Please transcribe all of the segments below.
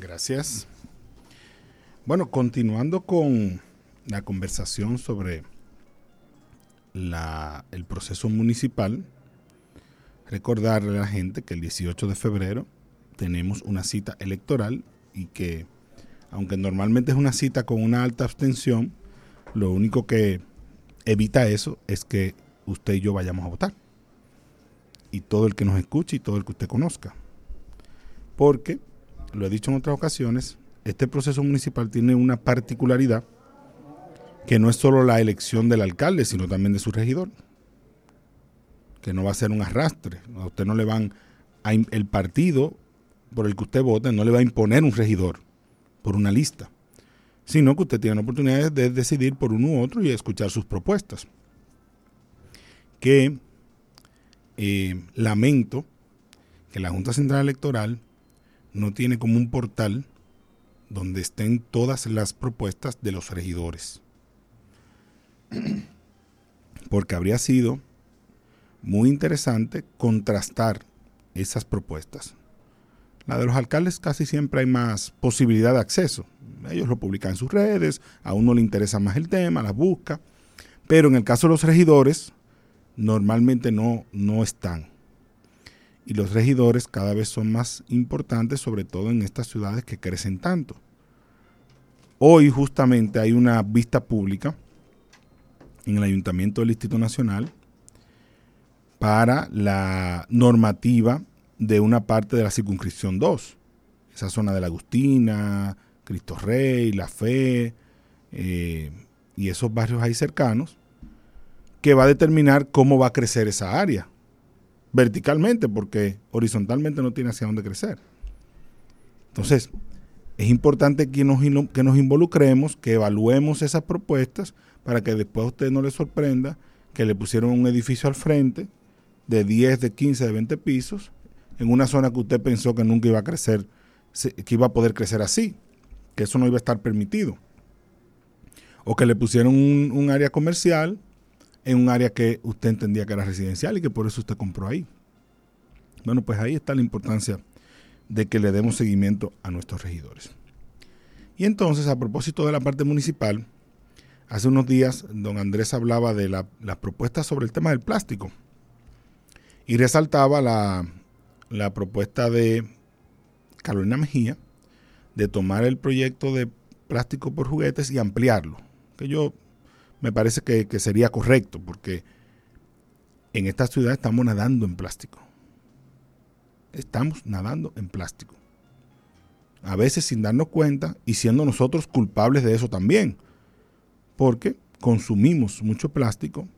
Gracias. Bueno, continuando con la conversación sobre el proceso municipal, recordarle a la gente que el 18 de febrero tenemos una cita electoral y que, aunque normalmente es una cita con una alta abstención, lo único que evita eso es que usted y yo vayamos a votar. Y todo el que nos escuche y todo el que usted conozca. Porque, lo he dicho en otras ocasiones, este proceso municipal tiene una particularidad que no es solo la elección del alcalde, sino también de su regidor. Que no va a ser un arrastre. A usted no le van el partido por el que usted vote no le va a imponer un regidor por una lista, sino que usted tiene la oportunidad de decidir por uno u otro y escuchar sus propuestas. Que eh, lamento que la Junta Central Electoral no tiene como un portal donde estén todas las propuestas de los regidores. Porque habría sido muy interesante contrastar esas propuestas. La de los alcaldes casi siempre hay más posibilidad de acceso. Ellos lo publican en sus redes, a uno le interesa más el tema, las busca. Pero en el caso de los regidores, normalmente no, no están. Y los regidores cada vez son más importantes, sobre todo en estas ciudades que crecen tanto. Hoy justamente hay una vista pública en el Ayuntamiento del Distrito Nacional para la normativa de una parte de la circunscripción 2, esa zona de la Agustina, Cristo Rey, La Fe eh, y esos barrios ahí cercanos, que va a determinar cómo va a crecer esa área, verticalmente, porque horizontalmente no tiene hacia dónde crecer. Entonces, es importante que nos, que nos involucremos, que evaluemos esas propuestas para que después a usted no le sorprenda que le pusieron un edificio al frente de 10, de 15, de 20 pisos en una zona que usted pensó que nunca iba a crecer, que iba a poder crecer así, que eso no iba a estar permitido. O que le pusieron un área comercial en un área que usted entendía que era residencial y que por eso usted compró ahí. Bueno, pues ahí está la importancia de que le demos seguimiento a nuestros regidores. Y entonces, a propósito de la parte municipal, hace unos días don Andrés hablaba de las la propuestas sobre el tema del plástico y resaltaba la, la propuesta de Carolina Mejía de tomar el proyecto de plástico por juguetes y ampliarlo, que yo me parece que, sería correcto, porque en esta ciudad estamos nadando en plástico. Estamos nadando en plástico. A veces sin darnos cuenta y siendo nosotros culpables de eso también, porque consumimos mucho plástico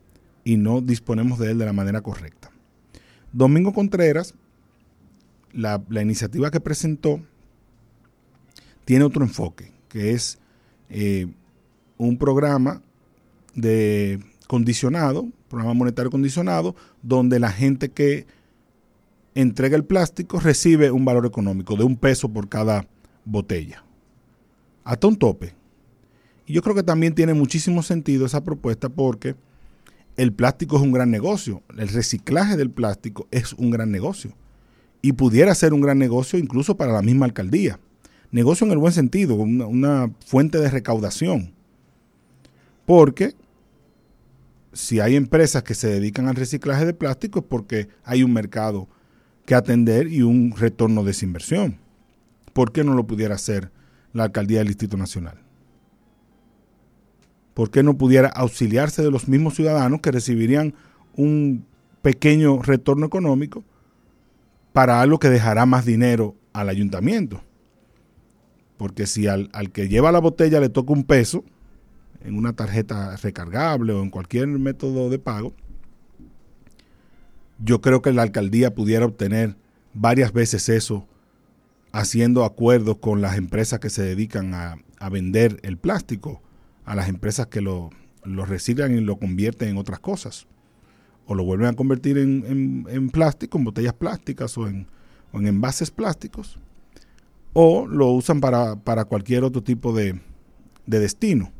y no disponemos de él de la manera correcta. Domingo Contreras, la, iniciativa que presentó, tiene otro enfoque, que es eh, un programa de condicionado, programa monetario condicionado, donde la gente que entrega el plástico recibe un valor económico de un peso por cada botella. Hasta un tope. Y yo creo que también tiene muchísimo sentido esa propuesta porque el plástico es un gran negocio. El reciclaje del plástico es un gran negocio. Y pudiera ser un gran negocio incluso para la misma alcaldía. Negocio en el buen sentido, una, una fuente de recaudación. Porque si hay empresas que se dedican al reciclaje de plástico es porque hay un mercado que atender y un retorno de esa inversión. ¿Por qué no lo pudiera hacer la alcaldía del Distrito Nacional? ¿Por qué no pudiera auxiliarse de los mismos ciudadanos que recibirían un pequeño retorno económico para algo que dejará más dinero al ayuntamiento? Porque si al, al que lleva la botella le toca un peso, en una tarjeta recargable o en cualquier método de pago, yo creo que la alcaldía pudiera obtener varias veces eso haciendo acuerdos con las empresas que se dedican a, vender el plástico, a las empresas que lo, reciclan y lo convierten en otras cosas, o lo vuelven a convertir en, plástico, en botellas plásticas o en, envases plásticos, o lo usan para, cualquier otro tipo de destino.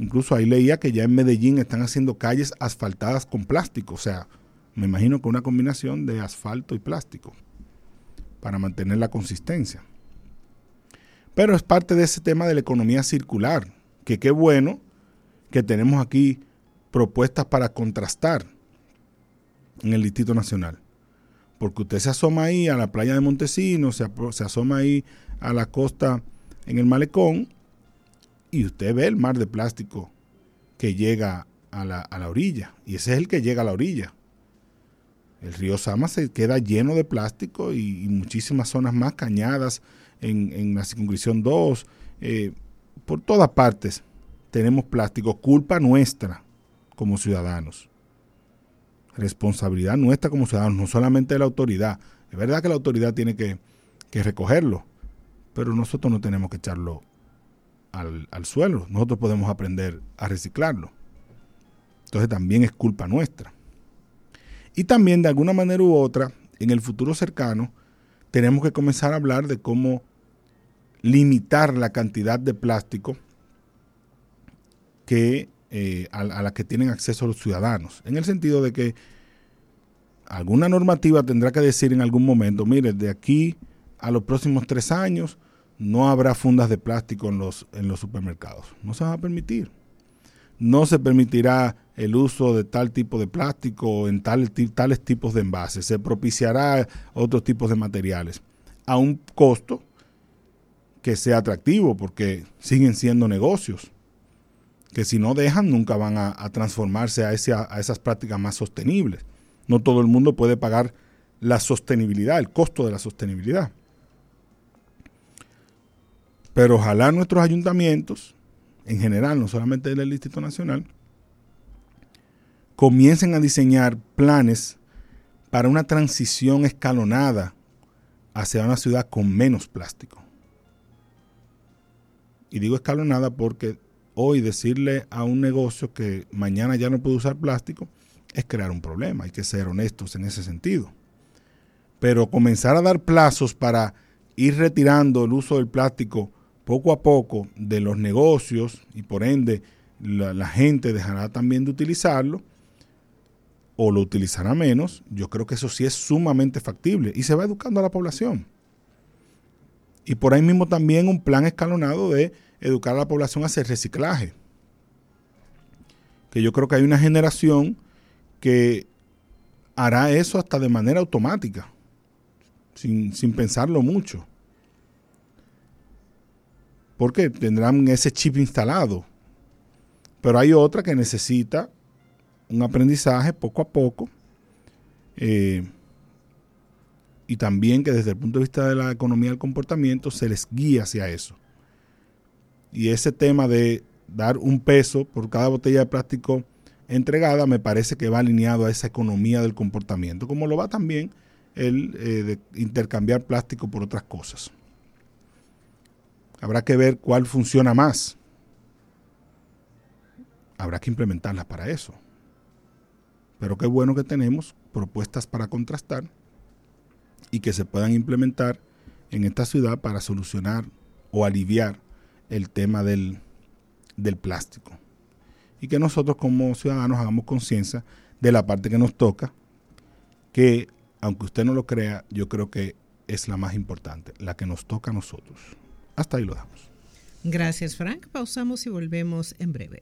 Incluso ahí leía que ya en Medellín están haciendo calles asfaltadas con plástico. O sea, me imagino que una combinación de asfalto y plástico para mantener la consistencia. Pero es parte de ese tema de la economía circular, que qué bueno que tenemos aquí propuestas para contrastar en el Distrito Nacional. Porque usted se asoma ahí a la playa de Montesinos, se, se asoma ahí a la costa en el malecón y usted ve el mar de plástico que llega a la, a la orilla. Y ese es el que llega a la orilla. El río Sama se queda lleno de plástico y, muchísimas zonas más cañadas en, la circunscripción 2. Eh, por todas partes tenemos plástico. Culpa nuestra como ciudadanos. Responsabilidad nuestra como ciudadanos, no solamente de la autoridad. Es verdad que la autoridad tiene que, recogerlo, pero nosotros no tenemos que echarlo al, al suelo. Nosotros podemos aprender a reciclarlo. Entonces también es culpa nuestra. Y también de alguna manera u otra, en el futuro cercano, tenemos que comenzar a hablar de cómo limitar la cantidad de plástico que, eh, a, la que tienen acceso los ciudadanos. En el sentido de que alguna normativa tendrá que decir en algún momento, mire, de aquí a los próximos tres años no habrá fundas de plástico en los, en los supermercados. No se va a permitir no se permitirá el uso de tal tipo de plástico en tales, tales tipos de envases, se propiciará otros tipos de materiales a un costo que sea atractivo porque siguen siendo negocios que si no dejan nunca van a, transformarse a, a esas prácticas más sostenibles. No todo el mundo puede pagar la sostenibilidad, el costo de la sostenibilidad. Pero ojalá nuestros ayuntamientos en general, no solamente del Distrito Nacional, comiencen a diseñar planes para una transición escalonada hacia una ciudad con menos plástico. Y digo escalonada porque hoy decirle a un negocio que mañana ya no puede usar plástico es crear un problema. Hay que ser honestos en ese sentido. Pero comenzar a dar plazos para ir retirando el uso del plástico poco a poco de los negocios y por ende la, gente dejará también de utilizarlo o lo utilizará menos, yo creo que eso sí es sumamente factible y se va educando a la población. Y por ahí mismo también un plan escalonado de educar a la población hacia el reciclaje. Que yo creo que hay una generación que hará eso hasta de manera automática, sin, sin pensarlo mucho porque tendrán ese chip instalado. Pero hay otra que necesita un aprendizaje poco a poco eh, y también que desde el punto de vista de la economía del comportamiento se les guía hacia eso. Y ese tema de dar un peso por cada botella de plástico entregada me parece que va alineado a esa economía del comportamiento, como lo va también el eh, de intercambiar plástico por otras cosas. Habrá que ver cuál funciona más. Habrá que implementarla para eso. Pero qué bueno que tenemos propuestas para contrastar y que se puedan implementar en esta ciudad para solucionar o aliviar el tema del, del plástico. Y que nosotros como ciudadanos hagamos conciencia de la parte que nos toca, que aunque usted no lo crea, yo creo que es la más importante, la que nos toca a nosotros. Hasta ahí lo damos. Gracias, Frank. Pausamos y volvemos en breve.